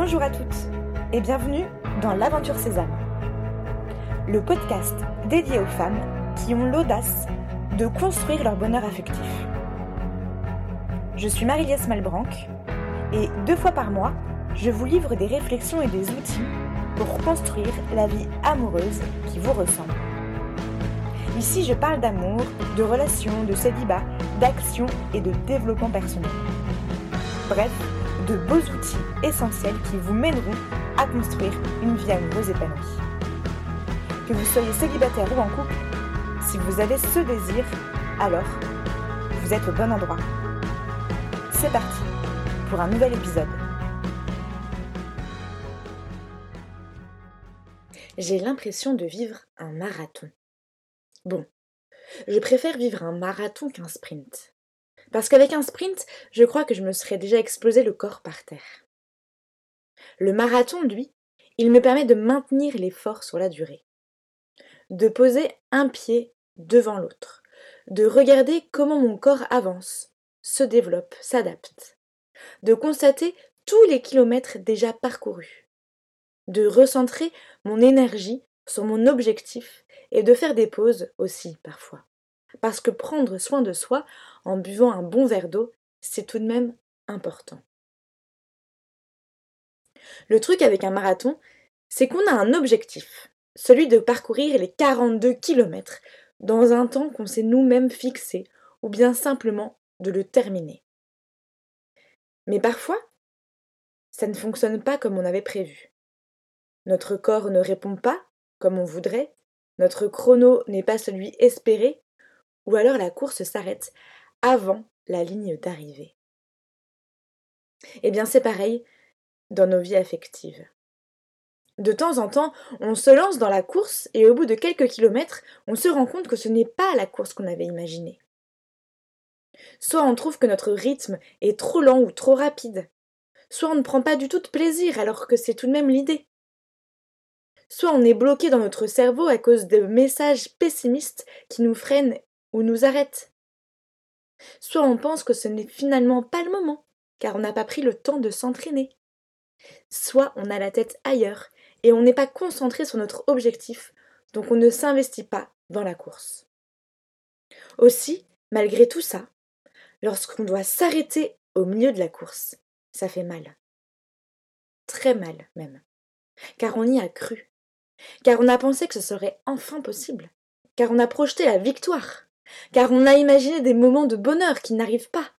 Bonjour à toutes et bienvenue dans l'Aventure Sésame, le podcast dédié aux femmes qui ont l'audace de construire leur bonheur affectif. Je suis Marie-Liesse Malbranc et deux fois par mois, je vous livre des réflexions et des outils pour construire la vie amoureuse qui vous ressemble. Ici, je parle d'amour, de relations, de célibat, d'action et de développement personnel. Bref, de beaux outils essentiels qui vous mèneront à construire une vie amoureuse épanouie. Que vous soyez célibataire ou en couple, si vous avez ce désir, alors vous êtes au bon endroit. C'est parti pour un nouvel épisode. J'ai l'impression de vivre un marathon. Bon, je préfère vivre un marathon qu'un sprint. Parce qu'avec un sprint, je crois que je me serais déjà explosé le corps par terre. Le marathon, lui, il me permet de maintenir l'effort sur la durée. De poser un pied devant l'autre. De regarder comment mon corps avance, se développe, s'adapte. De constater tous les kilomètres déjà parcourus. De recentrer mon énergie sur mon objectif et de faire des pauses aussi parfois. Parce que prendre soin de soi en buvant un bon verre d'eau, c'est tout de même important. Le truc avec un marathon, c'est qu'on a un objectif, celui de parcourir les 42 km dans un temps qu'on s'est nous-mêmes fixé, ou bien simplement de le terminer. Mais parfois, ça ne fonctionne pas comme on avait prévu. Notre corps ne répond pas comme on voudrait, notre chrono n'est pas celui espéré, ou alors la course s'arrête avant la ligne d'arrivée. Eh bien c'est pareil dans nos vies affectives. De temps en temps, on se lance dans la course et au bout de quelques kilomètres, on se rend compte que ce n'est pas la course qu'on avait imaginée. Soit on trouve que notre rythme est trop lent ou trop rapide, soit on ne prend pas du tout de plaisir alors que c'est tout de même l'idée. Soit on est bloqué dans notre cerveau à cause de messages pessimistes qui nous freinent ou nous arrêtent. Soit on pense que ce n'est finalement pas le moment, car on n'a pas pris le temps de s'entraîner. Soit on a la tête ailleurs et on n'est pas concentré sur notre objectif, donc on ne s'investit pas dans la course. Aussi, malgré tout ça, lorsqu'on doit s'arrêter au milieu de la course, ça fait mal. Très mal même. Car on y a cru. Car on a pensé que ce serait enfin possible. Car on a projeté la victoire car on a imaginé des moments de bonheur qui n'arrivent pas.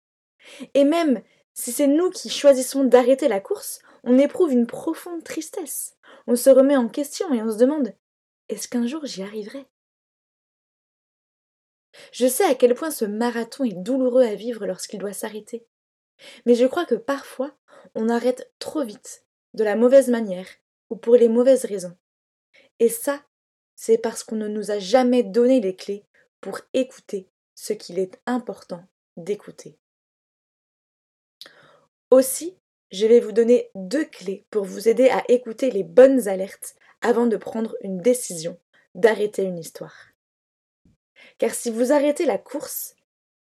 Et même si c'est nous qui choisissons d'arrêter la course, on éprouve une profonde tristesse. On se remet en question et on se demande est-ce qu'un jour j'y arriverai? Je sais à quel point ce marathon est douloureux à vivre lorsqu'il doit s'arrêter. Mais je crois que parfois on arrête trop vite, de la mauvaise manière ou pour les mauvaises raisons. Et ça, c'est parce qu'on ne nous a jamais donné les clés pour écouter ce qu'il est important d'écouter. Aussi, je vais vous donner deux clés pour vous aider à écouter les bonnes alertes avant de prendre une décision d'arrêter une histoire. Car si vous arrêtez la course,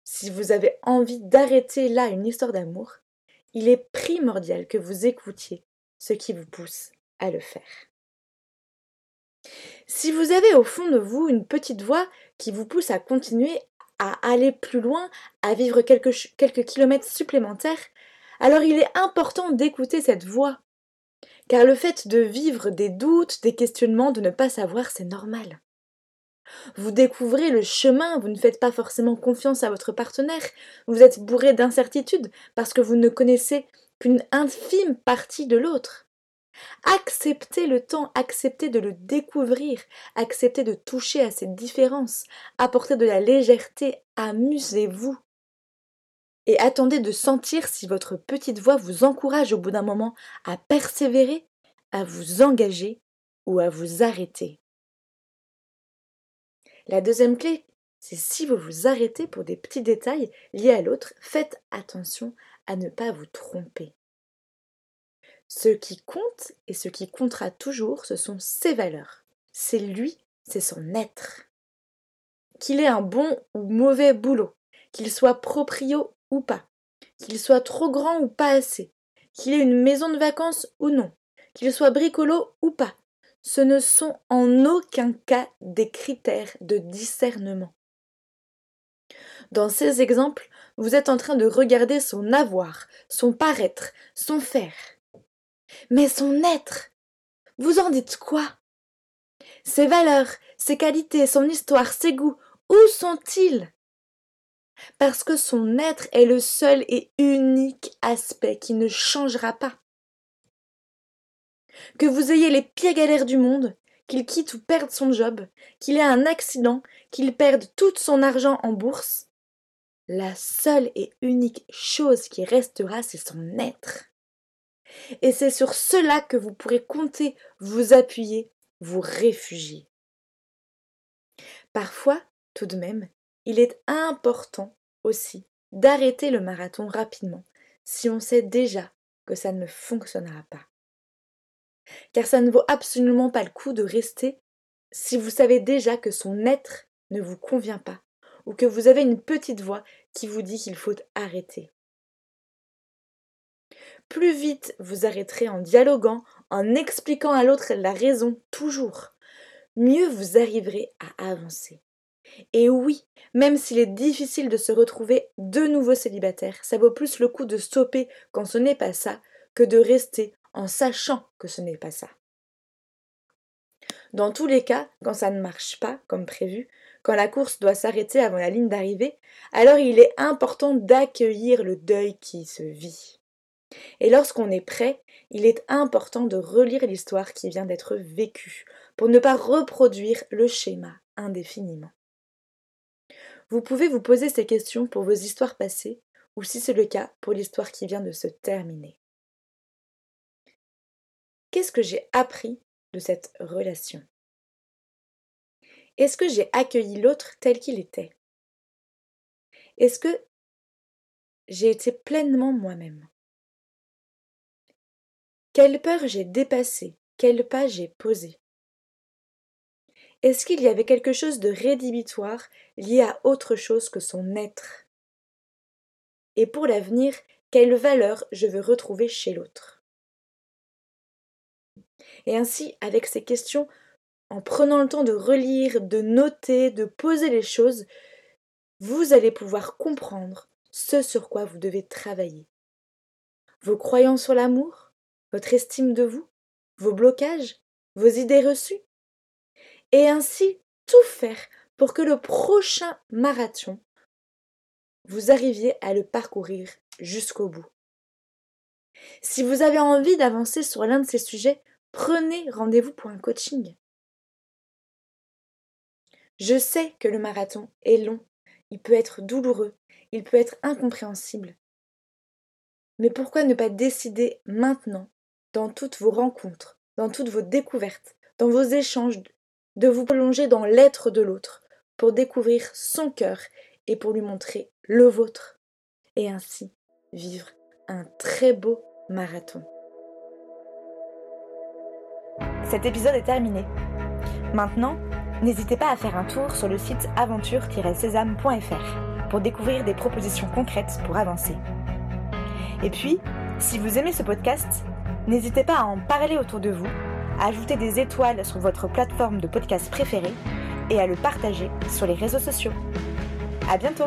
si vous avez envie d'arrêter là une histoire d'amour, il est primordial que vous écoutiez ce qui vous pousse à le faire. Si vous avez au fond de vous une petite voix qui vous pousse à continuer à aller plus loin, à vivre quelques, quelques kilomètres supplémentaires, alors il est important d'écouter cette voix. Car le fait de vivre des doutes, des questionnements, de ne pas savoir, c'est normal. Vous découvrez le chemin, vous ne faites pas forcément confiance à votre partenaire, vous êtes bourré d'incertitudes parce que vous ne connaissez qu'une infime partie de l'autre. Acceptez le temps, acceptez de le découvrir, acceptez de toucher à ces différences, apportez de la légèreté, amusez-vous. Et attendez de sentir si votre petite voix vous encourage au bout d'un moment à persévérer, à vous engager ou à vous arrêter. La deuxième clé, c'est si vous vous arrêtez pour des petits détails liés à l'autre, faites attention à ne pas vous tromper. Ce qui compte et ce qui comptera toujours, ce sont ses valeurs. C'est lui, c'est son être. Qu'il ait un bon ou mauvais boulot, qu'il soit proprio ou pas, qu'il soit trop grand ou pas assez, qu'il ait une maison de vacances ou non, qu'il soit bricolo ou pas, ce ne sont en aucun cas des critères de discernement. Dans ces exemples, vous êtes en train de regarder son avoir, son paraître, son faire. Mais son être, vous en dites quoi? Ses valeurs, ses qualités, son histoire, ses goûts, où sont-ils? Parce que son être est le seul et unique aspect qui ne changera pas. Que vous ayez les pires galères du monde, qu'il quitte ou perde son job, qu'il ait un accident, qu'il perde tout son argent en bourse, la seule et unique chose qui restera, c'est son être. Et c'est sur cela que vous pourrez compter, vous appuyer, vous réfugier. Parfois, tout de même, il est important aussi d'arrêter le marathon rapidement si on sait déjà que ça ne fonctionnera pas. Car ça ne vaut absolument pas le coup de rester si vous savez déjà que son être ne vous convient pas ou que vous avez une petite voix qui vous dit qu'il faut arrêter. Plus vite vous arrêterez en dialoguant, en expliquant à l'autre la raison toujours, mieux vous arriverez à avancer. Et oui, même s'il est difficile de se retrouver de nouveau célibataire, ça vaut plus le coup de stopper quand ce n'est pas ça que de rester en sachant que ce n'est pas ça. Dans tous les cas, quand ça ne marche pas comme prévu, quand la course doit s'arrêter avant la ligne d'arrivée, alors il est important d'accueillir le deuil qui se vit. Et lorsqu'on est prêt, il est important de relire l'histoire qui vient d'être vécue, pour ne pas reproduire le schéma indéfiniment. Vous pouvez vous poser ces questions pour vos histoires passées, ou si c'est le cas, pour l'histoire qui vient de se terminer. Qu'est-ce que j'ai appris de cette relation? Est-ce que j'ai accueilli l'autre tel qu'il était? Est-ce que j'ai été pleinement moi-même? Quelle peur j'ai dépassée Quel pas j'ai posé. Est-ce qu'il y avait quelque chose de rédhibitoire lié à autre chose que son être? Et pour l'avenir, quelle valeur je veux retrouver chez l'autre? Et ainsi, avec ces questions, en prenant le temps de relire, de noter, de poser les choses, vous allez pouvoir comprendre ce sur quoi vous devez travailler. Vos croyances sur l'amour, votre estime de vous, vos blocages, vos idées reçues. Et ainsi tout faire pour que le prochain marathon, vous arriviez à le parcourir jusqu'au bout. Si vous avez envie d'avancer sur l'un de ces sujets, Prenez rendez-vous pour un coaching. Je sais que le marathon est long, il peut être douloureux, il peut être incompréhensible. Mais pourquoi ne pas décider maintenant, dans toutes vos rencontres, dans toutes vos découvertes, dans vos échanges, de vous plonger dans l'être de l'autre, pour découvrir son cœur et pour lui montrer le vôtre, et ainsi vivre un très beau marathon. Cet épisode est terminé. Maintenant, n'hésitez pas à faire un tour sur le site aventure-sésame.fr pour découvrir des propositions concrètes pour avancer. Et puis, si vous aimez ce podcast, n'hésitez pas à en parler autour de vous, à ajouter des étoiles sur votre plateforme de podcast préférée et à le partager sur les réseaux sociaux. À bientôt!